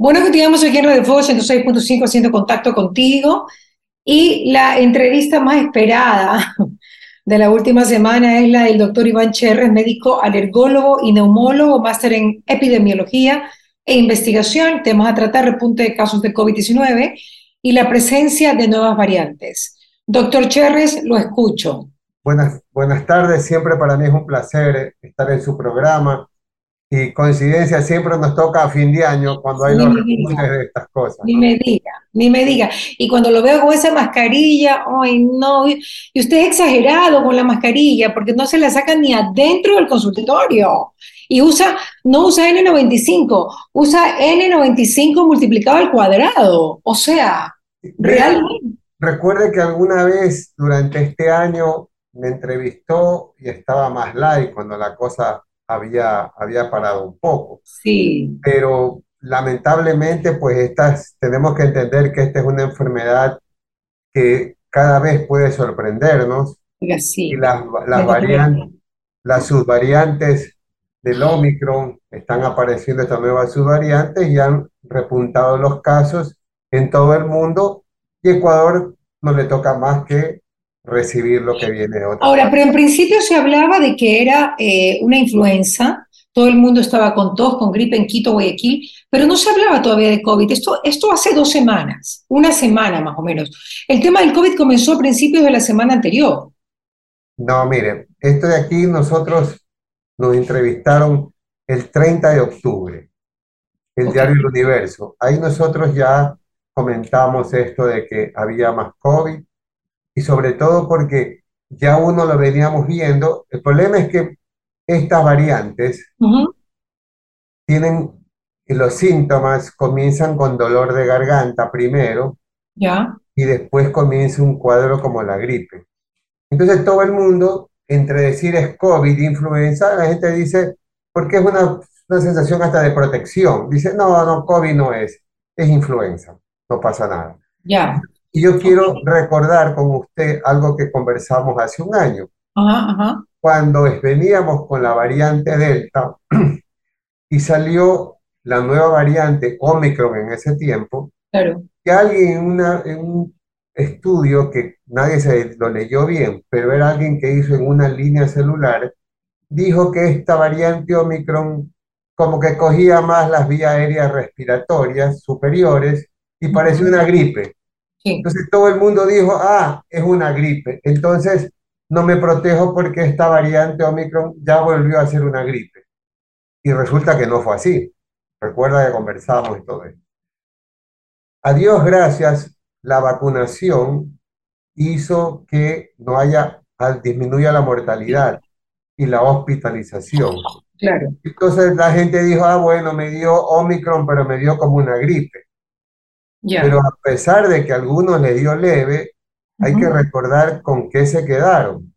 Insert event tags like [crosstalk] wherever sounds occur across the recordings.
Bueno, continuamos aquí en Radio Fuego 106.5 haciendo contacto contigo. Y la entrevista más esperada de la última semana es la del doctor Iván Cherres, médico alergólogo y neumólogo, máster en epidemiología e investigación, temas a tratar, repunte de casos de COVID-19 y la presencia de nuevas variantes. Doctor Cherres, lo escucho. Buenas, buenas tardes, siempre para mí es un placer estar en su programa y coincidencia siempre nos toca a fin de año cuando hay los repuntes de estas cosas. Ni me diga, ni me diga. Y cuando lo veo con esa mascarilla, ay no, y usted es exagerado con la mascarilla porque no se la saca ni adentro del consultorio. Y usa, no usa N95, usa N95 multiplicado al cuadrado. O sea, realmente. Recuerde que alguna vez durante este año me entrevistó y estaba más light cuando la cosa había, había parado un poco. Sí. Pero lamentablemente, pues estas, tenemos que entender que esta es una enfermedad que cada vez puede sorprendernos. Sí. Y las, las variantes, las subvariantes del Omicron están apareciendo estas nuevas subvariantes y han repuntado los casos en todo el mundo y Ecuador no le toca más que recibir lo que viene de otra Ahora, pero en principio se hablaba de que era eh, una influenza, todo el mundo estaba con tos, con gripe en Quito, Guayaquil, pero no se hablaba todavía de COVID. Esto, esto hace dos semanas, una semana más o menos. El tema del COVID comenzó a principios de la semana anterior. No, mire, esto de aquí nosotros nos entrevistaron el 30 de octubre, el diario El Universo. Ahí nosotros ya comentamos esto de que había más COVID, y sobre todo porque ya uno lo veníamos viendo. El problema es que estas variantes tienen los síntomas comienzan con dolor de garganta primero ya. y después comienza un cuadro como la gripe. Entonces todo el mundo, entre decir es COVID, influenza, la gente dice, porque es una, una sensación hasta de protección. Dice, no, no, COVID no es, es influenza, no pasa nada. Ya. Y yo quiero recordar con usted algo que conversamos hace un año. Cuando veníamos con la variante Delta [clears throat] y salió la nueva variante Omicron en ese tiempo, claro. que alguien en, un estudio que nadie se lo leyó bien, pero era alguien que hizo en una línea celular, dijo que esta variante Omicron como que cogía más las vías aéreas respiratorias superiores y parecía una gripe. Entonces todo el mundo dijo, ah, es una gripe. Entonces no me protejo porque esta variante Omicron ya volvió a ser una gripe. Y resulta que no fue así. Recuerda que conversamos y todo esto. A Dios gracias, la vacunación hizo que no haya, disminuya la mortalidad y la hospitalización. Claro. Entonces la gente dijo, ah, bueno, me dio Omicron, pero me dio como una gripe. Pero a pesar de que a algunos le dio leve, hay que recordar con qué se quedaron.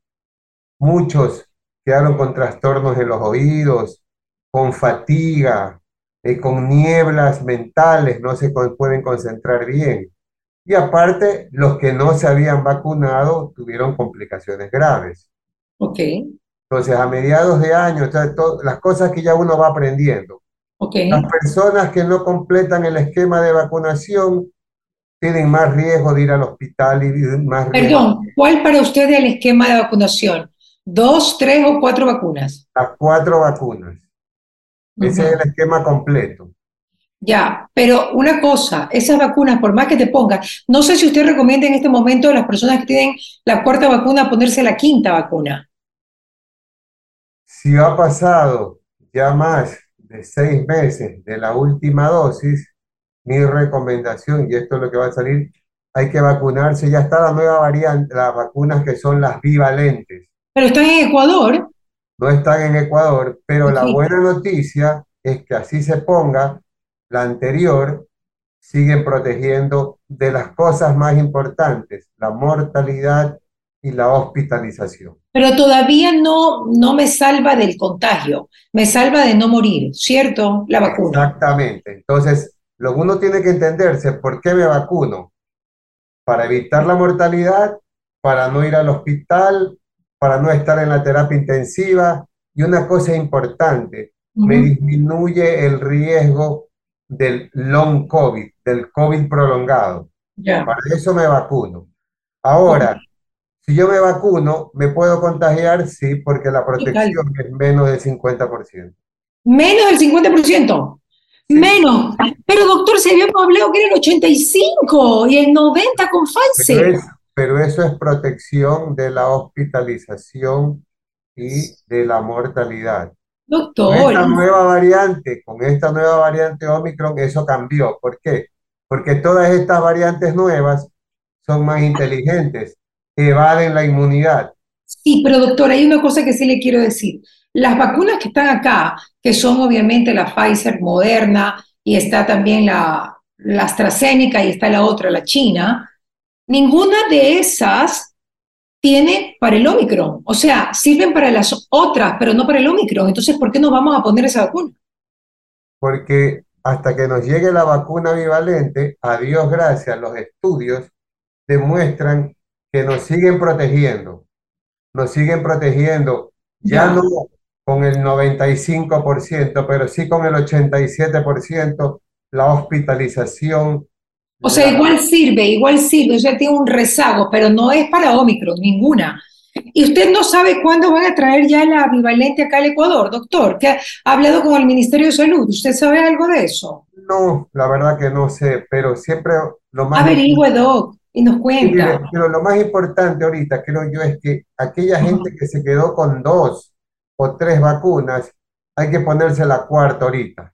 Muchos quedaron con trastornos en los oídos, con fatiga, eh, con nieblas mentales, no se pueden concentrar bien. Y aparte, los que no se habían vacunado tuvieron complicaciones graves. Ok. Entonces, a mediados de año, las cosas que ya uno va aprendiendo. Las personas que no completan el esquema de vacunación tienen más riesgo de ir al hospital y más Perdón, ¿cuál para usted es el esquema de vacunación? ¿Dos, tres o cuatro vacunas? Las cuatro vacunas. Ese es el esquema completo. Ya, pero una cosa, esas vacunas, por más que te pongan, no sé si usted recomienda en este momento a las personas que tienen la cuarta vacuna ponerse la quinta vacuna. Si ha pasado ya más de seis meses de la última dosis, mi recomendación, y esto es lo que va a salir, hay que vacunarse. Ya está la nueva variante, las vacunas que son las bivalentes. Pero están en Ecuador. No están en Ecuador, pero la buena noticia es que así se ponga, la anterior siguen protegiendo de las cosas más importantes, la mortalidad y la hospitalización. Pero todavía no, no me salva del contagio, me salva de no morir, ¿cierto? La vacuna. Exactamente. Entonces, lo uno tiene que entenderse, ¿por qué me vacuno? Para evitar la mortalidad, para no ir al hospital, para no estar en la terapia intensiva. Y una cosa importante, me disminuye el riesgo del long COVID, del COVID prolongado. Ya. Para eso me vacuno. Ahora, si yo me vacuno, ¿me puedo contagiar? Sí, porque la protección es menos del 50%. Menos del 50%. Menos. Pero doctor, se había hablado que era el 85 y el 90 con Pero, Pfizer. es- pero eso es protección de la hospitalización y de la mortalidad. Con Doctor, esta nueva variante, con esta nueva variante Omicron, eso cambió. ¿Por qué? Porque todas estas variantes nuevas son más inteligentes, evaden la inmunidad. sí, pero doctor, hay una cosa que sí le quiero decir. Las vacunas que están acá, que son obviamente la Pfizer, Moderna, y está también la, la AstraZeneca y está la otra, la China, ninguna de esas tiene para el Omicron. O sea, sirven para las otras, pero no para el Omicron. Entonces, ¿por qué nos vamos a poner esa vacuna? Porque hasta que nos llegue la vacuna bivalente, a Dios gracias, los estudios demuestran que nos siguen protegiendo, nos siguen protegiendo, ya Ya. no con el 95%, pero sí con el 87%, la hospitalización. O sea, la- igual sirve, igual sirve, sea, tiene un rezago, pero no es para Omicron, ninguna. Y usted no sabe cuándo van a traer ya la bivalente acá al Ecuador, doctor, que ha ha hablado con el Ministerio de Salud. ¿Usted sabe algo de eso? No, la verdad que no sé, pero siempre lo más Averigüe, doc, y nos cuenta. pero lo más importante ahorita, creo yo, es que aquella gente que se quedó con dos o tres vacunas, hay que ponerse la cuarta ahorita.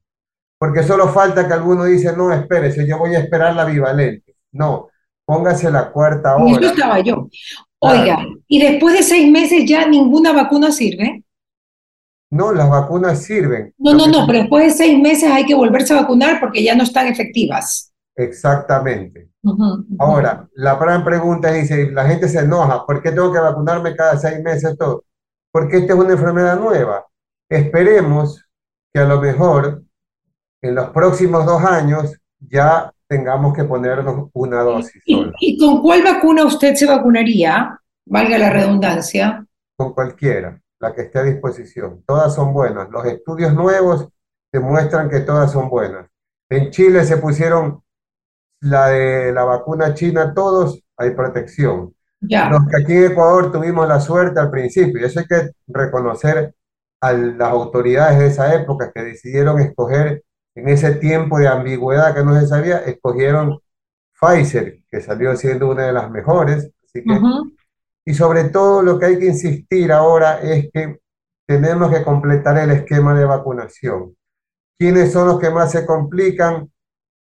Porque solo falta que alguno dice, no, espérese, yo voy a esperar la bivalente. No, póngase la cuarta En eso ahora. estaba yo. Claro. Oiga, y después de seis meses ya ninguna vacuna sirve. No, las vacunas sirven. No, no, no, pero después de seis meses hay que volverse a vacunar porque ya no están efectivas. Exactamente. Ahora, la gran pregunta es, dice, la gente se enoja, ¿por qué tengo que vacunarme cada seis meses todo? Porque esta es una enfermedad nueva. Esperemos que a lo mejor en los próximos dos años ya tengamos que ponernos una dosis ¿Y, sola, y con cuál vacuna usted se vacunaría? Valga la redundancia. con cualquiera, la que esté a disposición. Todas son buenas. Los estudios nuevos demuestran que todas son buenas. En Chile se pusieron la de la vacuna china, todos hay protección. Ya. Los que aquí en Ecuador tuvimos la suerte al principio, y eso hay que reconocer a las autoridades de esa época que decidieron escoger en ese tiempo de ambigüedad que no se sabía, escogieron Pfizer, que salió siendo una de las mejores. Así que, Ujú. y sobre todo lo que hay que insistir ahora es que tenemos que completar el esquema de vacunación. ¿Quiénes son los que más se complican?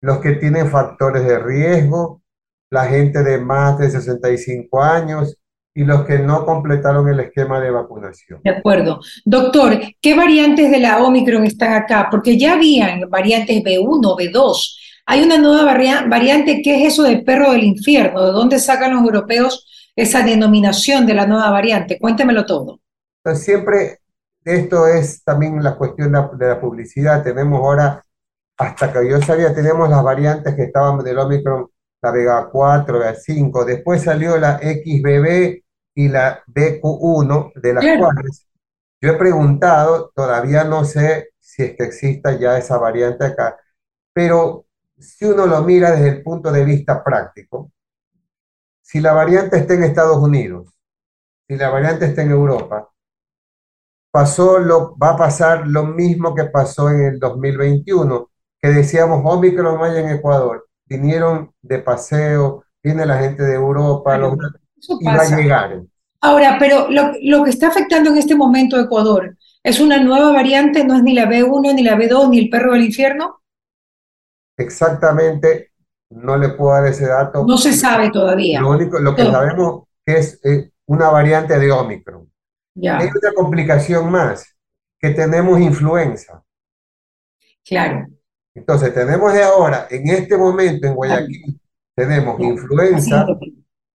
Los que tienen factores de riesgo, la gente de más de 65 años y los que no completaron el esquema de vacunación. De acuerdo. Doctor, ¿qué variantes de la Omicron están acá? Porque ya habían variantes B1, B2. Hay una nueva varia- variante, ¿qué es eso del perro del infierno? ¿De dónde sacan los europeos esa denominación de la nueva variante? Cuéntemelo todo. Siempre esto es también la cuestión de de la publicidad. Tenemos ahora, hasta que yo sabía, tenemos las variantes que estaban del Omicron, la Vega 4, Vega 5, después salió la XBB y la BQ1, de las Claro. cuales yo he preguntado, todavía no sé si es que exista ya esa variante acá, pero si uno lo mira desde el punto de vista práctico, si la variante está en Estados Unidos, si la variante está en Europa, pasó lo, va a pasar lo mismo que pasó en el 2021, que decíamos Omicron no hay en Ecuador. Vinieron de paseo, viene la gente de Europa, los- y va a llegar. Ahora, pero lo, lo que está afectando en este momento a Ecuador es una nueva variante, no es ni la B1, ni la B2, ni el perro del infierno. Exactamente, no le puedo dar ese dato. No se sabe todavía. Lo único, lo que sabemos que es eh, una variante de Omicron. Ya, Hay una complicación más, que tenemos influenza. claro. Entonces, tenemos de ahora, en este momento en Guayaquil, tenemos influenza,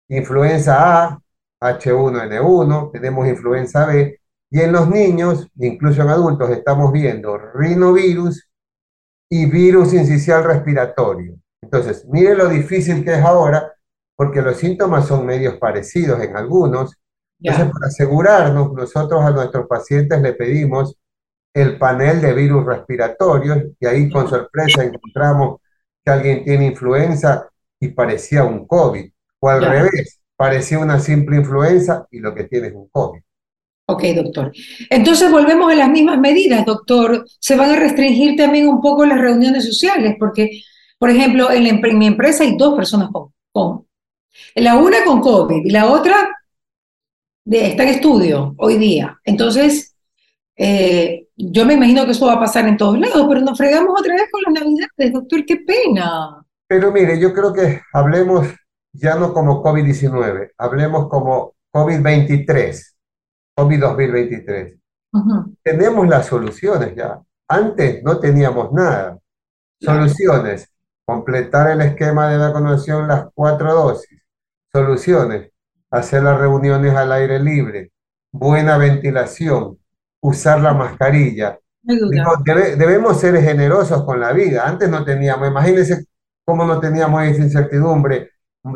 influenza A, H1N1, tenemos influenza B, y en los niños, incluso en adultos, estamos viendo rinovirus y virus incisional respiratorio. Entonces, miren lo difícil que es ahora, porque los síntomas son medios parecidos en algunos. Entonces, para asegurarnos, nosotros a nuestros pacientes le pedimos el panel de virus respiratorios y ahí con sorpresa encontramos que alguien tiene influenza y parecía un COVID, o al revés, parecía una simple influenza y lo que tiene es un COVID. Ok, doctor. Entonces volvemos a las mismas medidas, doctor. Se van a restringir también un poco las reuniones sociales, porque, por ejemplo, en, mi empresa hay dos personas con, con, la una con COVID y la otra de, está en estudio hoy día. Entonces, eh, yo me imagino que eso va a pasar en todos lados, pero nos fregamos otra vez con las navidades, doctor, qué pena. Pero mire, yo creo que hablemos ya no como COVID-19, hablemos como COVID-23, COVID-2023. Tenemos las soluciones ya. Antes no teníamos nada. Soluciones, completar el esquema de vacunación, las cuatro dosis. Soluciones, hacer las reuniones al aire libre, buena ventilación, usar la mascarilla. debemos ser generosos con la vida. Antes no teníamos, imagínense cómo no teníamos esa incertidumbre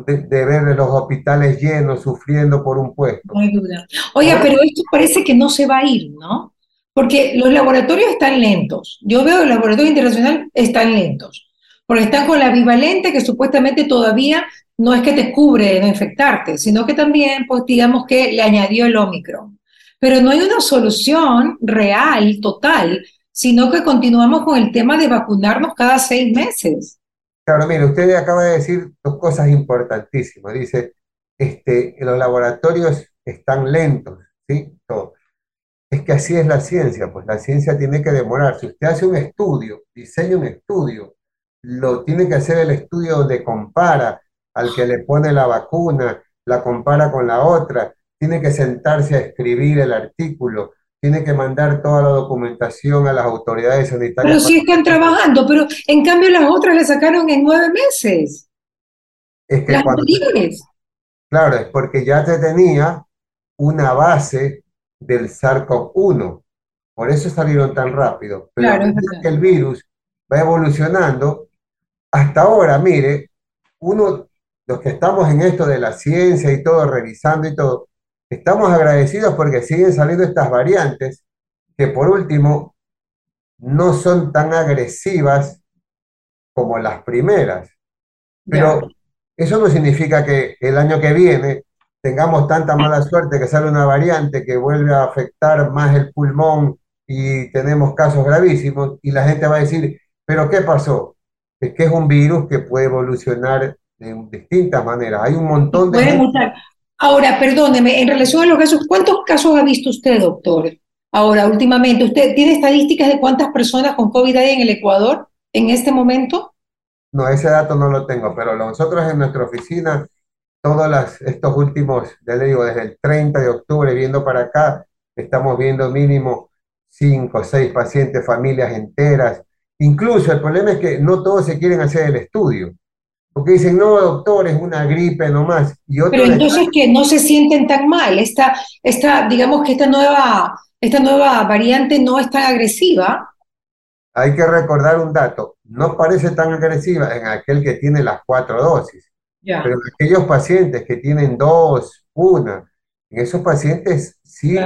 de, ver los hospitales llenos, sufriendo por un puesto. No hay duda. Oiga, pero esto parece que no se va a ir, ¿no? Porque los laboratorios están lentos. Yo veo el laboratorio internacional están lentos. Porque están con la bivalente que supuestamente todavía no es que te cubre de no infectarte, sino que también, pues digamos que le añadió el Omicron. Pero no hay una solución real, total, sino que continuamos con el tema de vacunarnos cada seis meses. Claro, mire, usted acaba de decir dos cosas importantísimas. Dice, este, los laboratorios están lentos, ¿sí? Todo. Es que así es la ciencia, pues la ciencia tiene que demorar. Si usted hace un estudio, diseña un estudio, lo tiene que hacer el estudio donde compara al que le pone la vacuna, la compara con la otra, tiene que sentarse a escribir el artículo, tiene que mandar toda la documentación a las autoridades sanitarias. Pero sí están trabajando, pero en cambio las otras le sacaron en nueve meses. Es que cuando, Claro, es porque ya te tenía una base del SARS-CoV-1. Por eso salieron tan rápido. Pero claro, es que el virus va evolucionando. Hasta ahora, mire, uno, los que estamos en esto de la ciencia y todo, revisando y todo, Estamos agradecidos porque siguen saliendo estas variantes que por último no son tan agresivas como las primeras. Pero eso no significa que el año que viene tengamos tanta mala suerte que sale una variante que vuelve a afectar más el pulmón y tenemos casos gravísimos y la gente va a decir, pero ¿qué pasó? Es que es un virus que puede evolucionar de distintas maneras. Hay un montón de... Ahora, perdóneme, en relación a los casos, ¿cuántos casos ha visto usted, doctor? Ahora, últimamente, ¿usted tiene estadísticas de cuántas personas con COVID hay en el Ecuador en este momento? No, ese dato no lo tengo, pero nosotros en nuestra oficina, todos estos últimos, ya le digo, desde el 30 de octubre viendo para acá, estamos viendo mínimo 5, 6 pacientes, familias enteras. Incluso el problema es que no todos se quieren hacer el estudio. Porque dicen, no, doctor, es una gripe nomás. Y Pero entonces que no se sienten tan mal. Esta, esta, digamos que esta nueva, esta nueva variante no es tan agresiva. Hay que recordar un dato. No parece tan agresiva en aquel que tiene las cuatro dosis. Pero en aquellos pacientes que tienen dos, una, en esos pacientes sí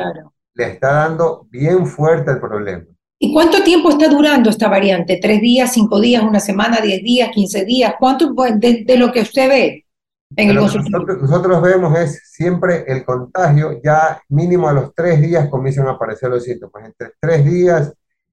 le está dando bien fuerte el problema. ¿Y cuánto tiempo está durando esta variante? ¿Tres días, cinco días, una semana, diez días, quince días? ¿Cuánto de, de lo que usted ve en el consultorio? Nosotros, vemos es siempre el contagio, ya mínimo a los tres días comienzan a aparecer los síntomas, entre tres días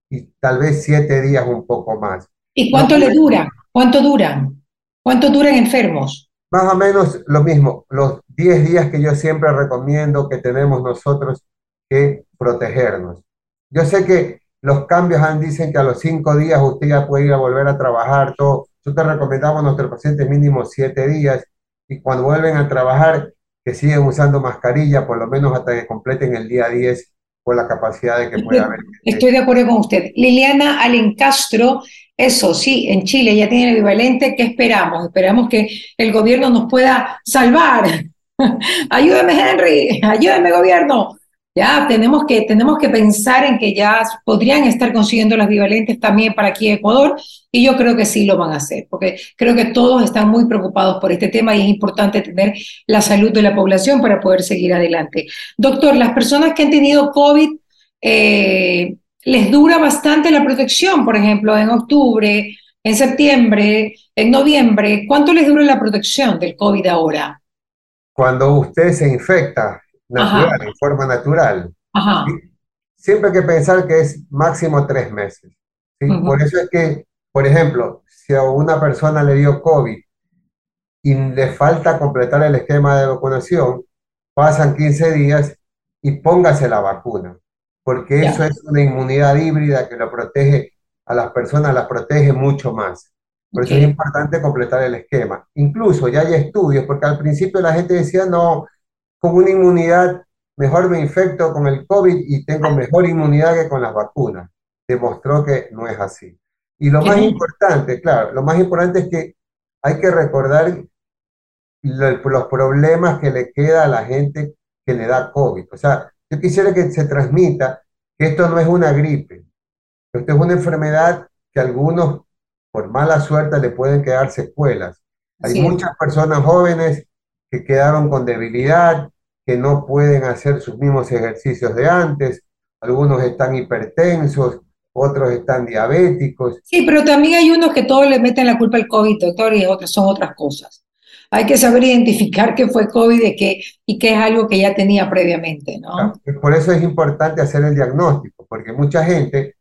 y tal vez siete días un poco más. ¿Y cuánto le dura? ¿Cuánto duran? ¿Cuánto duran enfermos? Más o menos lo mismo, los diez días que yo siempre recomiendo que tenemos nosotros que protegernos. Yo sé que los cambios han, dicen que a los cinco días usted ya puede ir a volver a trabajar. Todo. Nosotros recomendamos a nuestros pacientes mínimo siete días y cuando vuelven a trabajar que siguen usando mascarilla por lo menos hasta que completen el día 10 con la capacidad de que pueda haber. Estoy de acuerdo con usted. Liliana Alencastro, eso sí, en Chile ya tiene el equivalente. ¿Qué esperamos? Esperamos que el gobierno nos pueda salvar. [laughs] ayúdame, Henry, ayúdame, gobierno. Ya tenemos que, tenemos que pensar en que ya podrían estar consiguiendo las bivalentes también para aquí en Ecuador y yo creo que sí lo van a hacer, porque creo que todos están muy preocupados por este tema y es importante tener la salud de la población para poder seguir adelante. Doctor, las personas que han tenido COVID, eh, les dura bastante la protección, por ejemplo, en octubre, en septiembre, en noviembre, ¿cuánto les dura la protección del COVID ahora? Cuando usted se infecta natural, en forma natural, siempre hay que pensar que es máximo tres meses. Por eso es que, por ejemplo, si a una persona le dio COVID y le falta completar el esquema de vacunación, pasan 15 días y póngase la vacuna porque eso es una inmunidad híbrida que lo protege a las personas, las protege mucho más. Por eso es importante completar el esquema. Incluso ya hay estudios, porque al principio la gente decía, no, con una inmunidad, mejor me infecto con el COVID y tengo mejor inmunidad que con las vacunas. Demostró que no es así. Y lo más importante, claro, lo más importante es que hay que recordar los problemas que le queda a la gente que le da COVID. O sea, yo quisiera que se transmita que esto no es una gripe, esto es una enfermedad que a algunos, por mala suerte, le pueden quedar secuelas. Hay muchas personas jóvenes que quedaron con debilidad, que no pueden hacer sus mismos ejercicios de antes, algunos están hipertensos, otros están diabéticos. Sí, pero también hay unos que todos le meten la culpa al COVID, doctor, y otros son otras cosas hay que saber identificar qué fue COVID y qué, y qué es algo que ya tenía previamente, ¿no? por eso es importante hacer el diagnóstico, porque mucha gente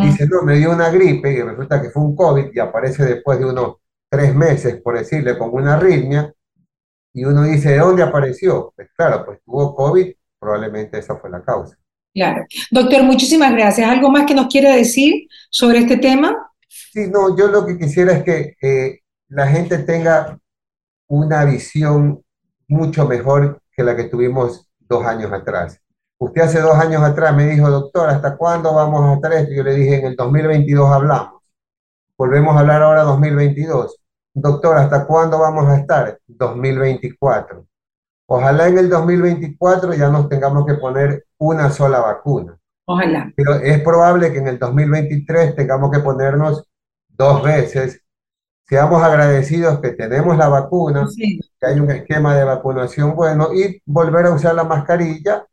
dice, no, me dio una gripe y resulta que fue un COVID y aparece después de unos tres meses, por decirle, con una arritmia, y uno dice, ¿de dónde apareció? Pues claro, pues tuvo COVID, probablemente esa fue la causa. Claro. Doctor, muchísimas gracias. ¿Algo más que nos quiera decir sobre este tema? Sí, no, yo lo que quisiera es que eh, la gente tenga una visión mucho mejor que la que tuvimos dos años atrás. Usted hace dos años atrás me dijo, doctor, ¿hasta cuándo vamos a estar esto? Yo le dije, en el 2022 hablamos. Volvemos a hablar ahora 2022. Doctor, ¿hasta cuándo vamos a estar? 2024. Ojalá en el 2024 ya nos tengamos que poner una sola vacuna. Ojalá. Pero es probable que en el 2023 tengamos que ponernos dos veces seamos agradecidos que tenemos la vacuna, que hay un esquema de vacunación bueno y volver a usar la mascarilla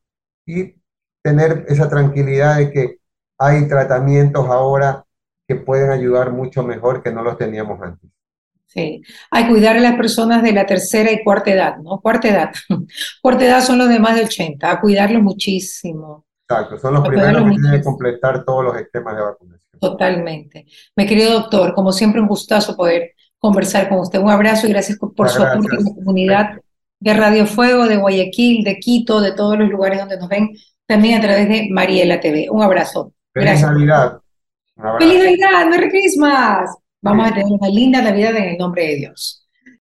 y tener esa tranquilidad de que hay tratamientos ahora que pueden ayudar mucho mejor que no los teníamos antes. Sí, hay cuidar a las personas de la tercera y cuarta edad, ¿no? Cuarta edad. [laughs] cuarta edad son los de más de 80, a cuidarlos muchísimo. Exacto, son los primeros que tienen que completar todos los esquemas de vacunación. Totalmente. Mi querido doctor, como siempre, un gustazo poder conversar con usted. Un abrazo y gracias por su aporte en la comunidad de Radio Fuego, de Guayaquil, de Quito, de todos los lugares donde nos ven, también a través de Mariela TV. Un abrazo. Feliz Navidad. Feliz Navidad, Merry Christmas. Vamos a tener una linda Navidad en el nombre de Dios.